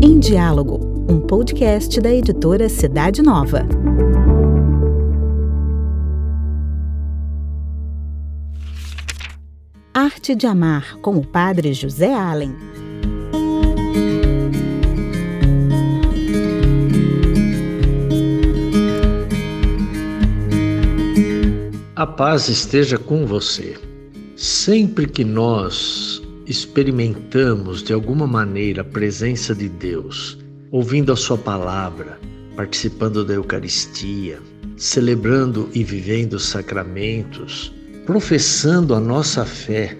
Em Diálogo, um podcast da editora Cidade Nova. Arte de Amar, com o padre José Allen. A paz esteja com você. Sempre que nós experimentamos de alguma maneira a presença de Deus, ouvindo a Sua palavra, participando da Eucaristia, celebrando e vivendo os sacramentos, professando a nossa fé,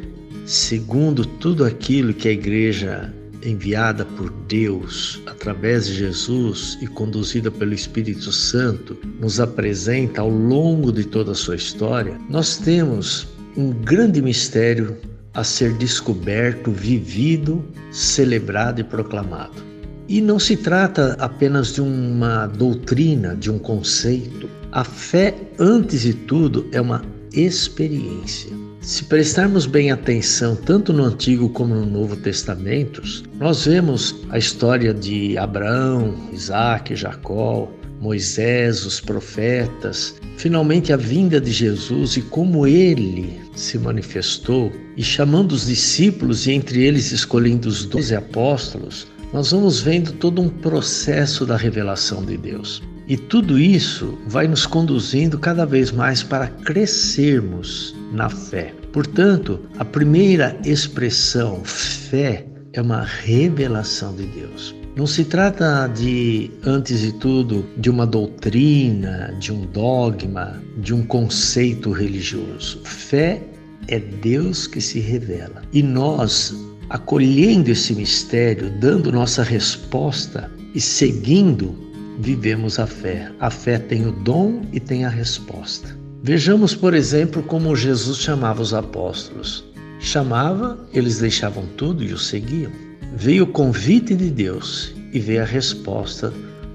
segundo tudo aquilo que a Igreja enviada por Deus através de Jesus e conduzida pelo Espírito Santo nos apresenta ao longo de toda a sua história, nós temos um grande mistério a ser descoberto, vivido, celebrado e proclamado. E não se trata apenas de uma doutrina, de um conceito. A fé, antes de tudo, é uma experiência. Se prestarmos bem atenção tanto no Antigo como no Novo Testamentos, nós vemos a história de Abraão, Isaac, Jacó, Moisés, os profetas, finalmente a vinda de Jesus e como ele se manifestou e chamando os discípulos e entre eles escolhendo os doze apóstolos, nós vamos vendo todo um processo da revelação de Deus. E tudo isso vai nos conduzindo cada vez mais para crescermos na fé. Portanto, a primeira expressão, fé, é uma revelação de Deus. Não se trata de, antes de tudo, de uma doutrina, de um dogma, de um conceito religioso. Fé é Deus que se revela. E nós, acolhendo esse mistério, dando nossa resposta e seguindo vivemos a fé. A fé tem o dom e tem a resposta. Vejamos, por exemplo, como Jesus chamava os apóstolos. Chamava, eles deixavam tudo e o seguiam. Veio o convite de Deus e veio a resposta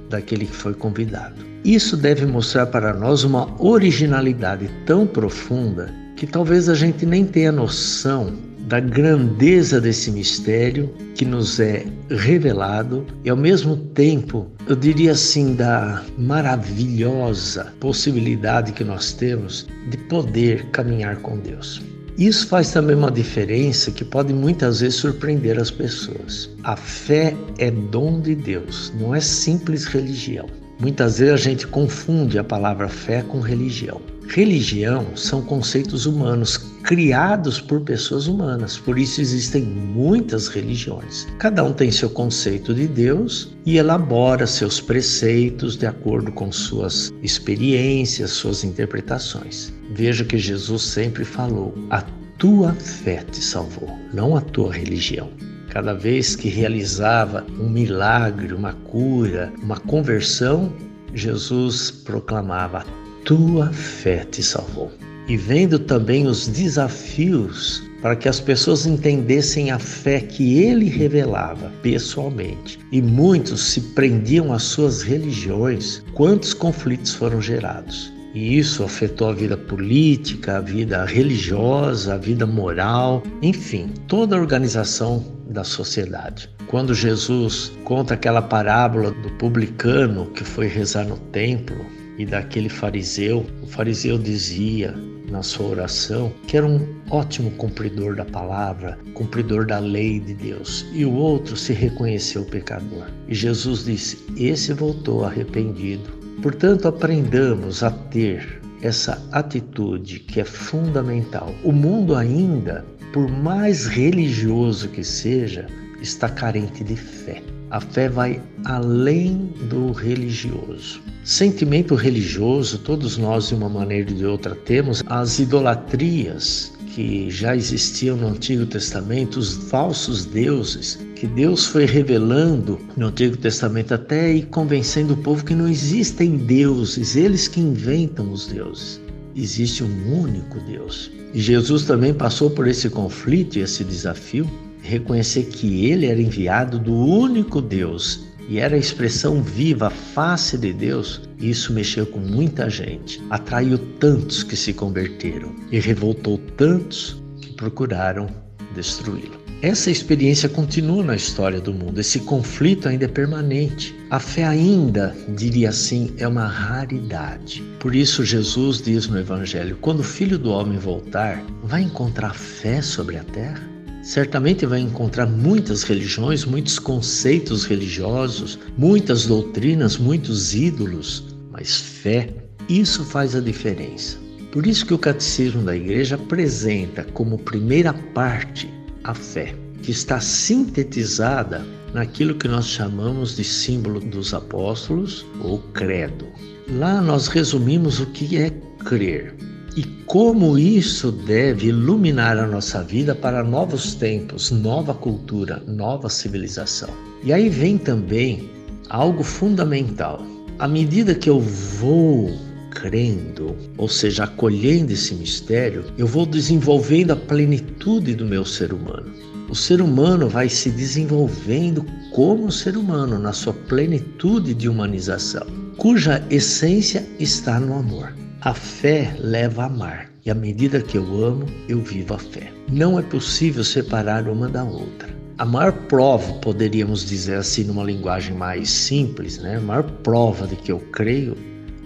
daquele que foi convidado. Isso deve mostrar para nós uma originalidade tão profunda que talvez a gente nem tenha noção da grandeza desse mistério que nos é revelado e ao mesmo tempo, eu diria assim, da maravilhosa possibilidade que nós temos de poder caminhar com Deus. Isso faz também uma diferença que pode muitas vezes surpreender as pessoas. A fé é dom de Deus, não é simples religião. Muitas vezes a gente confunde a palavra fé com religião. Religião são conceitos humanos criados por pessoas humanas, por isso existem muitas religiões. Cada um tem seu conceito de Deus e elabora seus preceitos de acordo com suas experiências, suas interpretações. Veja que Jesus sempre falou: a tua fé te salvou, não a tua religião. Cada vez que realizava um milagre, uma cura, uma conversão, Jesus proclamava: Tua fé te salvou. E vendo também os desafios para que as pessoas entendessem a fé que ele revelava pessoalmente. E muitos se prendiam às suas religiões, quantos conflitos foram gerados. E isso afetou a vida política, a vida religiosa, a vida moral, enfim, toda a organização da sociedade. Quando Jesus conta aquela parábola do publicano que foi rezar no templo e daquele fariseu, o fariseu dizia na sua oração que era um ótimo cumpridor da palavra, cumpridor da lei de Deus, e o outro se reconheceu pecador. E Jesus disse: Esse voltou arrependido Portanto, aprendamos a ter essa atitude que é fundamental. O mundo ainda, por mais religioso que seja, está carente de fé. A fé vai além do religioso. Sentimento religioso, todos nós de uma maneira ou de outra temos, as idolatrias que já existiam no Antigo Testamento, os falsos deuses, que Deus foi revelando no Antigo Testamento até e convencendo o povo que não existem deuses, eles que inventam os deuses. Existe um único Deus. E Jesus também passou por esse conflito e esse desafio, reconhecer que ele era enviado do único Deus e era a expressão viva, a face de Deus, isso mexeu com muita gente, atraiu tantos que se converteram e revoltou tantos que procuraram destruí-lo. Essa experiência continua na história do mundo, esse conflito ainda é permanente. A fé ainda, diria assim, é uma raridade. Por isso, Jesus diz no Evangelho: quando o filho do homem voltar, vai encontrar fé sobre a terra? Certamente vai encontrar muitas religiões, muitos conceitos religiosos, muitas doutrinas, muitos ídolos, mas fé, isso faz a diferença. Por isso que o catecismo da igreja apresenta como primeira parte a fé, que está sintetizada naquilo que nós chamamos de símbolo dos apóstolos ou credo. Lá nós resumimos o que é crer e como isso deve iluminar a nossa vida para novos tempos, nova cultura, nova civilização. E aí vem também algo fundamental. À medida que eu vou crendo, ou seja, acolhendo esse mistério, eu vou desenvolvendo a plenitude do meu ser humano. O ser humano vai se desenvolvendo como ser humano, na sua plenitude de humanização, cuja essência está no amor. A fé leva a amar, e à medida que eu amo, eu vivo a fé. Não é possível separar uma da outra. A maior prova, poderíamos dizer assim numa linguagem mais simples, né? A maior prova de que eu creio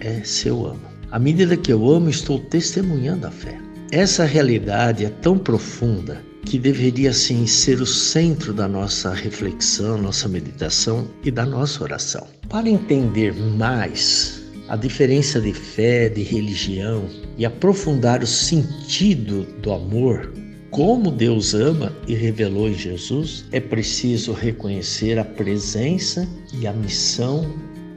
é se eu amo. À medida que eu amo, estou testemunhando a fé. Essa realidade é tão profunda que deveria sim ser o centro da nossa reflexão, nossa meditação e da nossa oração. Para entender mais a diferença de fé, de religião e aprofundar o sentido do amor, como Deus ama e revelou em Jesus, é preciso reconhecer a presença e a missão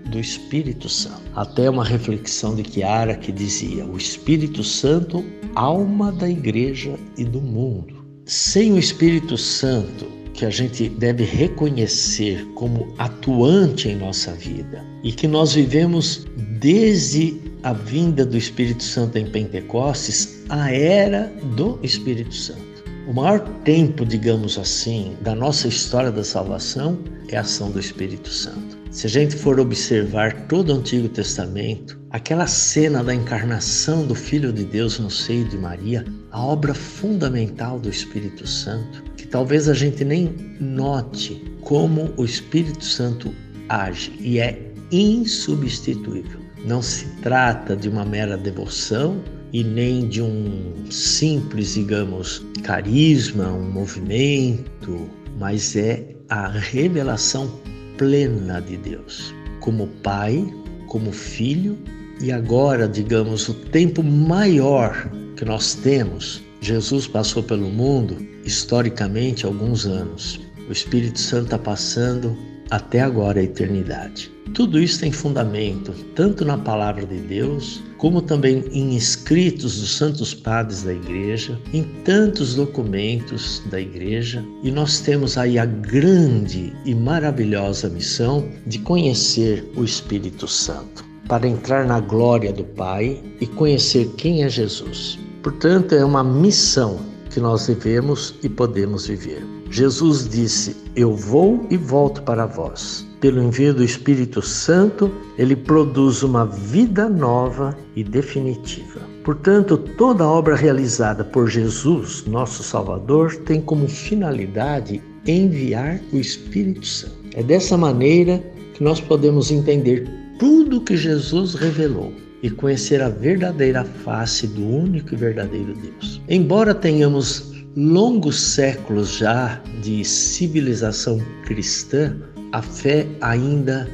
do Espírito Santo. Até uma reflexão de Chiara que dizia: o Espírito Santo, alma da igreja e do mundo. Sem o Espírito Santo, que a gente deve reconhecer como atuante em nossa vida e que nós vivemos desde a vinda do Espírito Santo em Pentecostes, a era do Espírito Santo. O maior tempo, digamos assim, da nossa história da salvação é a ação do Espírito Santo. Se a gente for observar todo o Antigo Testamento, aquela cena da encarnação do Filho de Deus no seio de Maria, a obra fundamental do Espírito Santo, que talvez a gente nem note como o Espírito Santo age e é insubstituível. Não se trata de uma mera devoção, e nem de um simples, digamos, carisma, um movimento, mas é a revelação plena de Deus, como Pai, como Filho e agora, digamos, o tempo maior que nós temos. Jesus passou pelo mundo historicamente alguns anos. O Espírito Santo está passando até agora a eternidade. Tudo isso tem fundamento tanto na palavra de Deus, como também em escritos dos santos padres da igreja, em tantos documentos da igreja, e nós temos aí a grande e maravilhosa missão de conhecer o Espírito Santo, para entrar na glória do Pai e conhecer quem é Jesus. Portanto, é uma missão que nós devemos e podemos viver. Jesus disse: Eu vou e volto para vós. Pelo envio do Espírito Santo, ele produz uma vida nova e definitiva. Portanto, toda obra realizada por Jesus, nosso Salvador, tem como finalidade enviar o Espírito Santo. É dessa maneira que nós podemos entender tudo que Jesus revelou e conhecer a verdadeira face do único e verdadeiro Deus. Embora tenhamos longos séculos já de civilização cristã, a fé ainda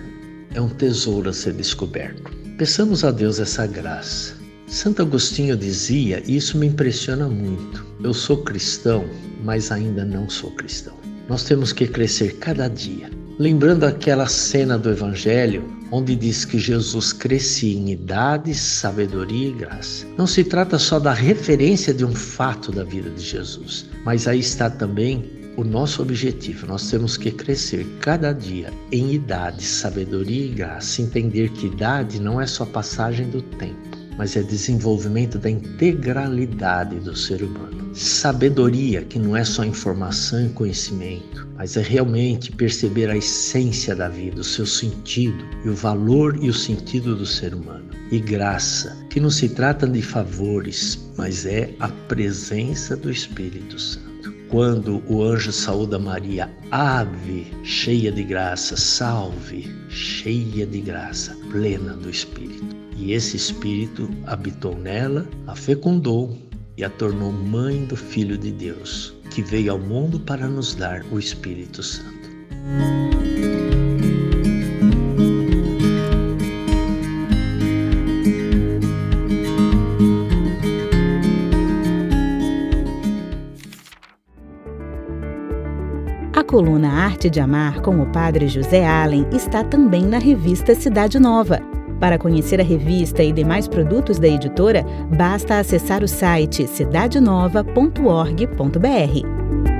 é um tesouro a ser descoberto. Peçamos a Deus essa graça. Santo Agostinho dizia, e isso me impressiona muito: eu sou cristão, mas ainda não sou cristão. Nós temos que crescer cada dia. Lembrando aquela cena do Evangelho onde diz que Jesus crescia em idade, sabedoria e graça. Não se trata só da referência de um fato da vida de Jesus, mas aí está também o nosso objetivo. Nós temos que crescer cada dia em idade, sabedoria e graça, entender que idade não é só passagem do tempo, mas é desenvolvimento da integralidade do ser humano. Sabedoria, que não é só informação e conhecimento, mas é realmente perceber a essência da vida, o seu sentido e o valor e o sentido do ser humano. E graça, que não se trata de favores, mas é a presença do Espírito Santo. quando o anjo saúda Maria, ave, cheia de graça, salve, cheia de graça, plena do Espírito. E esse Espírito habitou nela, a fecundou e a tornou mãe do Filho de Deus, que veio ao mundo para nos dar o Espírito Santo. A coluna Arte de Amar com o Padre José Allen está também na revista Cidade Nova. Para conhecer a revista e demais produtos da editora, basta acessar o site cidadenova.org.br.